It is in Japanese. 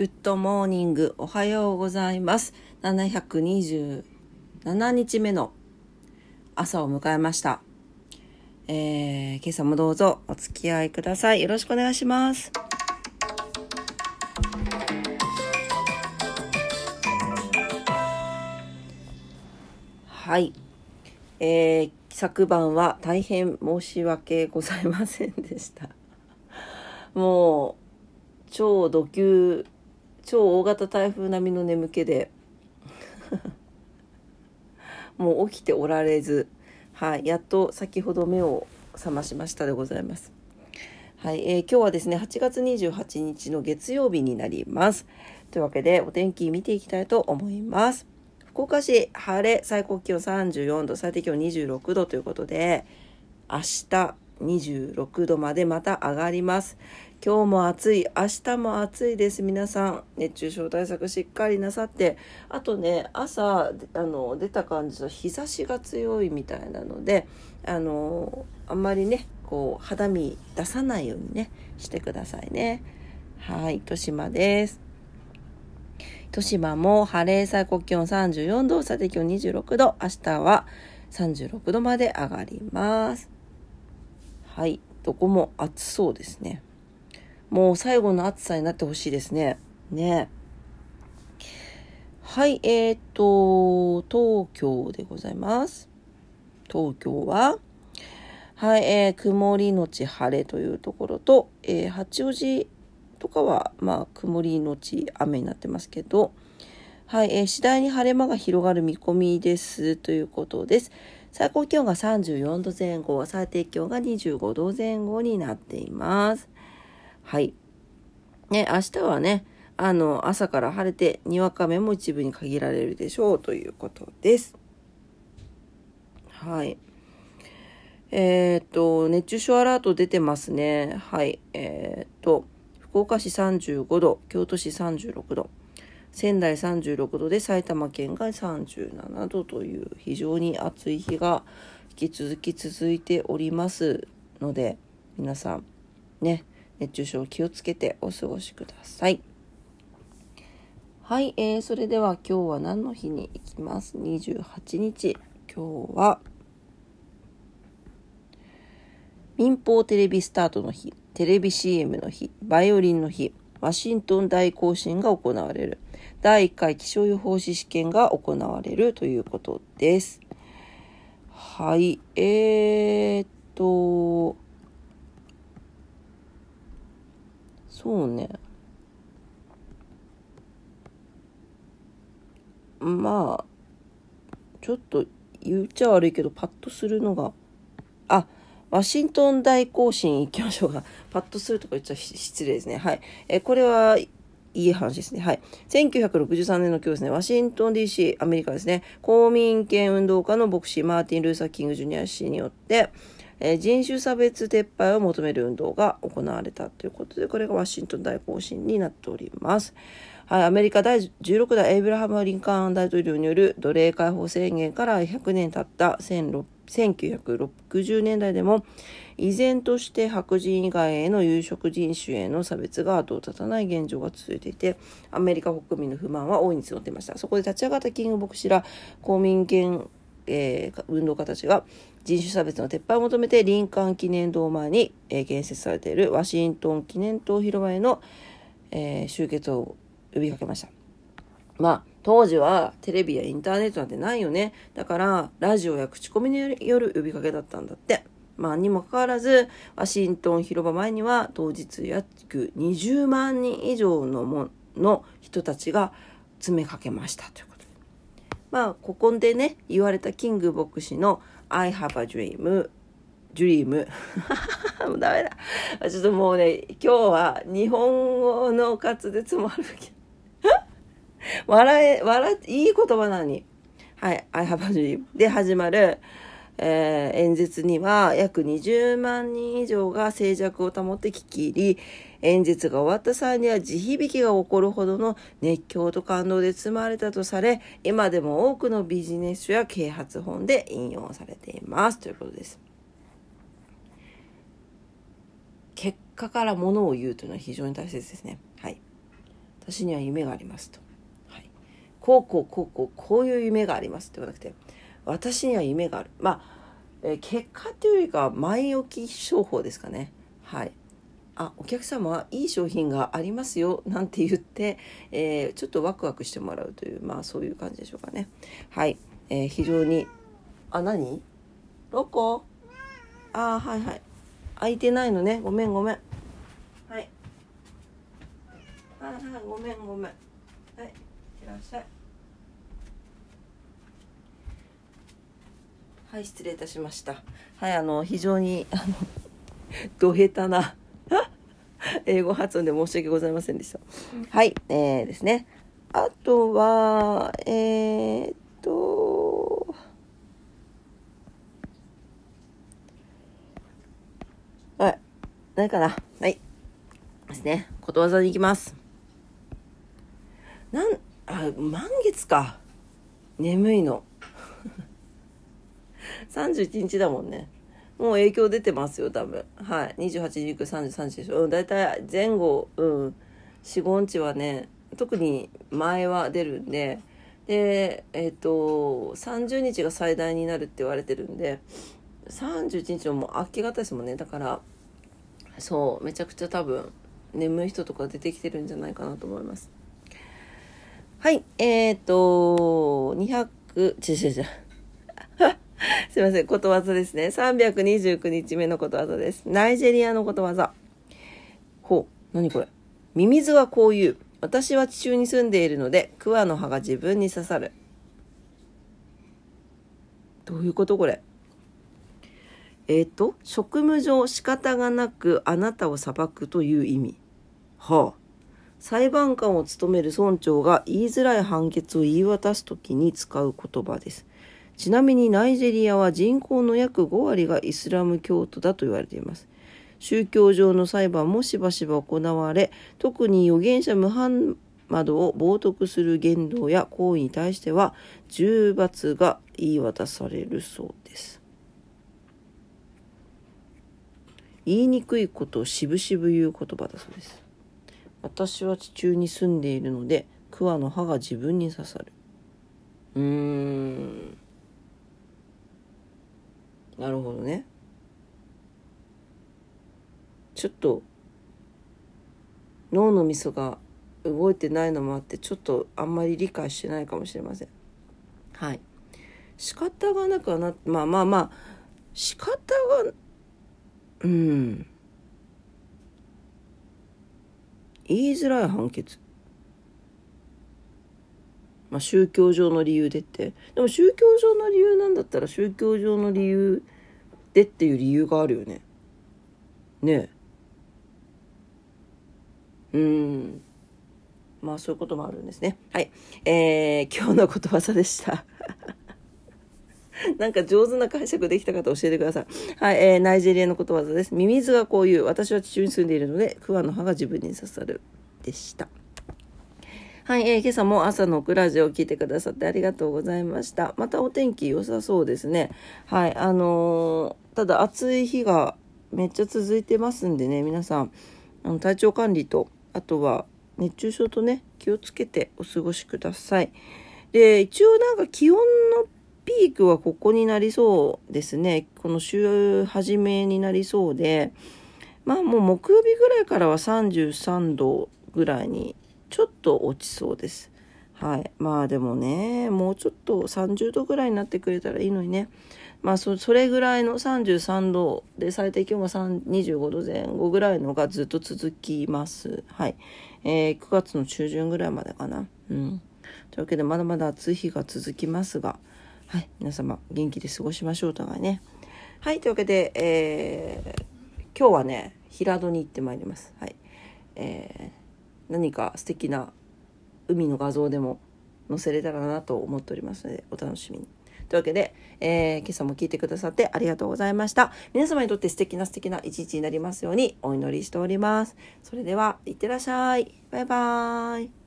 Good morning おはようございます。727日目の朝を迎えました。えー、今朝もどうぞお付き合いください。よろしくお願いします。はい。えー、昨晩は大変申し訳ございませんでした。もう超ド級超大型台風並みの眠気で もう起きておられず、はい、やっと先ほど目を覚ましましたでございます。はい、えー、今日はですね、8月28日の月曜日になります。というわけで、お天気見ていきたいと思います。福岡市、晴れ、最高気温34度、最低気温26度ということで、明日26度までまた上がります。今日も暑い、明日も暑いです。皆さん、熱中症対策しっかりなさって、あとね、朝、あの、出た感じと日差しが強いみたいなので、あの、あんまりね、こう、肌身出さないようにね、してくださいね。はい、豊島です。豊島も晴れ、最高気温34度、最低気温26度、明日は36度まで上がります。はい、どこも暑そうですね。もう最後の暑さになってほしいですね。ね。はい、えー、っと、東京でございます。東京は、はい、えー、曇りのち晴れというところと、えー、八王子とかは、まあ、曇りのち雨になってますけど、はい、えー、次第に晴れ間が広がる見込みですということです。最高気温が34度前後、最低気温が25度前後になっています。はい。ね、明日はね、あの、朝から晴れて、にわか雨も一部に限られるでしょうということです。はい。えー、っと、熱中症アラート出てますね。はい。えー、っと、福岡市35度、京都市36度、仙台36度で埼玉県が37度という非常に暑い日が引き続き続いておりますので、皆さん、ね、熱中症気をつけてお過ごしください。はい、えー、それでは今日は何の日に行きます ?28 日。今日は、民放テレビスタートの日、テレビ CM の日、バイオリンの日、ワシントン大行進が行われる、第1回気象予報士試験が行われるということです。はい、えー、っと、そうねまあちょっと言っちゃ悪いけどパッとするのがあワシントン大行進行きましょうか。パッとするとか言っちゃ失礼ですね。はい。えこれはいい話ですね。はい。1963年の今日ですね、ワシントン DC、アメリカですね、公民権運動家の牧師マーティン・ルーサー・キング・ジュニア氏によって、え、人種差別撤廃を求める運動が行われたということで、これがワシントン大行進になっております。はい、アメリカ第16代エイブラハム・リンカーン大統領による奴隷解放宣言から100年経った1960年代でも依然として白人以外への有色人種への差別が後を絶たない現状が続いていてアメリカ国民の不満は大いに募っていましたそこで立ち上がったキング牧師ら公民権えー、運動家たちが人種差別の撤廃を求めてリンカーン記念堂前に、えー、建設されているワシントン記念塔広場への、えー、集結を呼びかけました。まあ、当時はテレビやインターネットなんてないよね。だから、ラジオや口コミによる呼びかけだったんだって。まあ、にもかかわらず、ワシントン広場前には当日約20万人以上のもの人たちが詰めかけましたということまあ、ここでね、言われたキング牧師の I have a dream, dream もうダメだ。ちょっともうね、今日は日本語の滑舌もあるけど笑え、笑え、いい言葉なのに。はい、I have a dream で始まる、えー、演説には約20万人以上が静寂を保って聞き入り、演説が終わった際には地響きが起こるほどの熱狂と感動で包まれたとされ、今でも多くのビジネス書や啓発本で引用されています。ということです。結果からものを言うというのは非常に大切ですね。はい。私には夢がありますと。はい、こうこうこうこうこういう夢がありますって言わなくて私には夢がある。まあ、えー、結果っていうよりか前置き商法ですかね。はい。あお客様はいい商品がありますよなんて言って、えー、ちょっとワクワクしてもらうというまあそういう感じでしょうかね。はい、えー、非常にあ何？ロコ？あはいはい。空いてないのね。ごめんごめん。はい。はいはいごめんごめん。はい。いってらっしゃい。はい失礼いたしましたはいあの非常にあのど下手な 英語発音で申し訳ございませんでした。はい、えー、ですね。あとは、えー、っと、はい。何かなはい。ですね。ことわざに行きます。なん、あ、満月か。眠いの。31日だもんね。もう影響出てますよ、多分。はい。28、29、30、30でしょ。うん、大体前後、うん、4、5日はね、特に前は出るんで、で、えっ、ー、と、30日が最大になるって言われてるんで、31日のもう明け方ですもんね。だから、そう、めちゃくちゃ多分、眠い人とか出てきてるんじゃないかなと思います。はい、えっ、ー、と、200、違う違う違う。すいません、ことわざですね。329日目のことわざです。ナイジェリアのことわざ。ほう、何これ。ミミズはこう言う。私は地中に住んでいるので、桑の葉が自分に刺さる。どういうことこれ。えっ、ー、と、職務上仕方がなくあなたを裁くという意味。はあ。裁判官を務める村長が言いづらい判決を言い渡すときに使う言葉です。ちなみにナイジェリアは人口の約5割がイスラム教徒だと言われています。宗教上の裁判もしばしば行われ、特に預言者ムハンマドを冒涜する言動や行為に対しては、重罰が言い渡されるそうです。言いにくいことをしぶしぶ言う言葉だそうです。私は地中に住んでいるので、桑の葉が自分に刺さる。うーん。なるほどね。ちょっと脳のみそが動いてないのもあってちょっとあんまり理解してないかもしれません。はい。仕方がなくはなまあまあまあ仕方がうん。言いづらい判決まあ、宗教上の理由でってでも宗教上の理由なんだったら宗教上の理由でっていう理由があるよねねえうんまあそういうこともあるんですねはいえー、今日のことわざでした なんか上手な解釈できた方教えてください。はい、えー、ナイジェリアのことわざです。ミミズがこういう、私は地中に住んでいるので、桑の葉が自分に刺さる。でした。はい、えー、今朝も朝のクラジオを聞いてくださってありがとうございました。またお天気良さそうですね。はい、あのー、ただ暑い日がめっちゃ続いてますんでね、皆さん、あの体調管理と、あとは熱中症とね、気をつけてお過ごしください。で、一応なんか気温のピークはここになりそうですね。この週初めになりそうで、まあもう木曜日ぐらいからは33度ぐらいにちょっと落ちそうです。はい。まあでもね、もうちょっと30度ぐらいになってくれたらいいのにね。まあそそれぐらいの33度で最低気温が25度前後ぐらいのがずっと続きます。はい。えー、9月の中旬ぐらいまでかな。うん。というわけでまだまだ暑い日が続きますが、はい。皆様元気で過ごしましょうお互いね。はい。というわけで、えー、今日はね、平戸に行ってまいります。はい。えー何か素敵な海の画像でも載せれたらなと思っておりますのでお楽しみに。というわけで、えー、今朝も聞いてくださってありがとうございました。皆様にとって素敵な素敵な一日になりますようにお祈りしております。それでは、いってらっしゃい。バイバーイ。